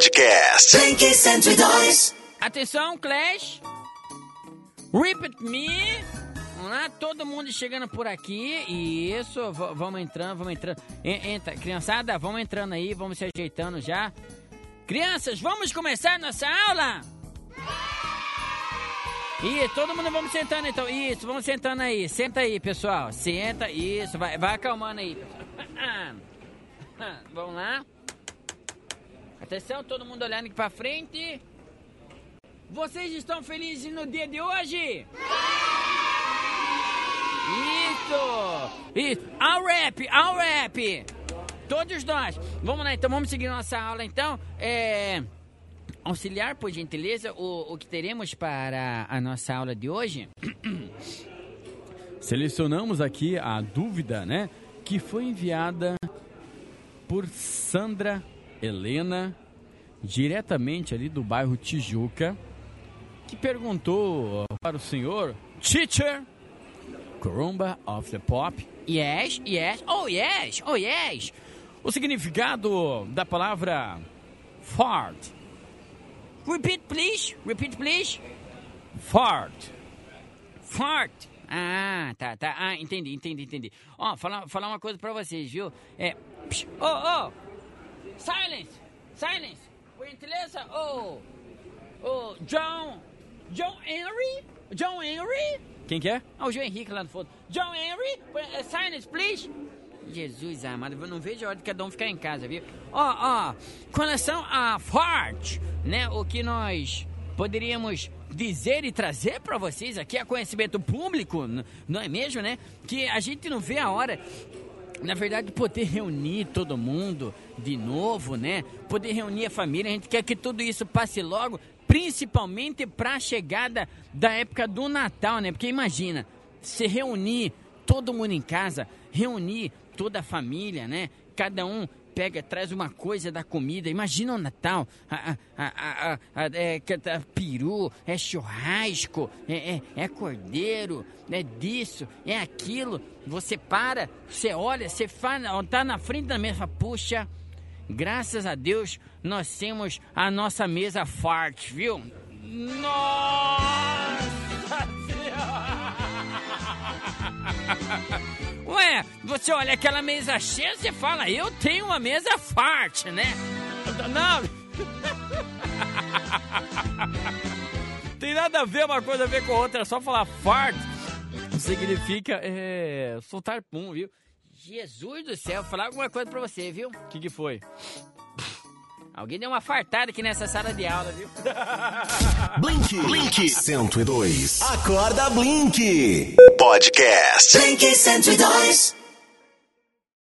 Podcast. Blink 102. Atenção, Clash. Repeat me. Vamos lá, todo mundo chegando por aqui. Isso, v- vamos entrando, vamos entrando. En- Entra, criançada, vamos entrando aí, vamos se ajeitando já. Crianças, vamos começar nossa aula? Isso, todo mundo vamos sentando então. Isso, vamos sentando aí. Senta aí, pessoal. Senta, isso, vai, vai acalmando aí. vamos lá. Atenção, todo mundo olhando aqui pra frente. Vocês estão felizes no dia de hoje? Isso! Isso! Ao rap! Ao rap! Todos nós! Vamos lá, então vamos seguir nossa aula então. É... Auxiliar, por gentileza, o, o que teremos para a nossa aula de hoje? Selecionamos aqui a dúvida, né? Que foi enviada por Sandra Helena, diretamente ali do bairro Tijuca, que perguntou para o senhor Teacher Corumba of the Pop Yes, yes, oh yes, oh yes! o significado da palavra fart. Repeat, please, repeat, please. Fart. Fart. Ah, tá, tá. Ah, entendi, entendi, entendi. Ó, falar, falar uma coisa pra vocês, viu? É. Ô, ô! Silence! Silence! Por gentileza, ô! Ô, John! John Henry? John Henry? Quem que é? Ah, o João Henrique lá no fundo. John Henry? eh, Silence, please! Jesus amado, eu não vejo a hora de cada um ficar em casa, viu? Ó, ó, com relação a fart, né? O que nós poderíamos dizer e trazer pra vocês aqui a conhecimento público, não é mesmo, né? Que a gente não vê a hora na verdade, poder reunir todo mundo de novo, né? Poder reunir a família, a gente quer que tudo isso passe logo, principalmente para a chegada da época do Natal, né? Porque imagina, se reunir todo mundo em casa, reunir toda a família, né? Cada um pega, traz uma coisa da comida. Imagina o Natal, a, a, a, é, tá peru, é churrasco, é, é, é cordeiro, é disso, é aquilo. Você para, você olha, você fala, tá na frente da mesa, puxa, graças a Deus nós temos a nossa mesa forte, viu? Nossa você olha aquela mesa cheia, você fala, eu tenho uma mesa forte, né? Não. Tem nada a ver uma coisa a ver com a outra, é só falar fart. Significa é, soltar pum, viu? Jesus do céu, vou falar alguma coisa pra você, viu? O que, que foi? Alguém deu uma fartada aqui nessa sala de aula, viu? Blink. Blink 102. Acorda, Blink. Podcast. Blink 102.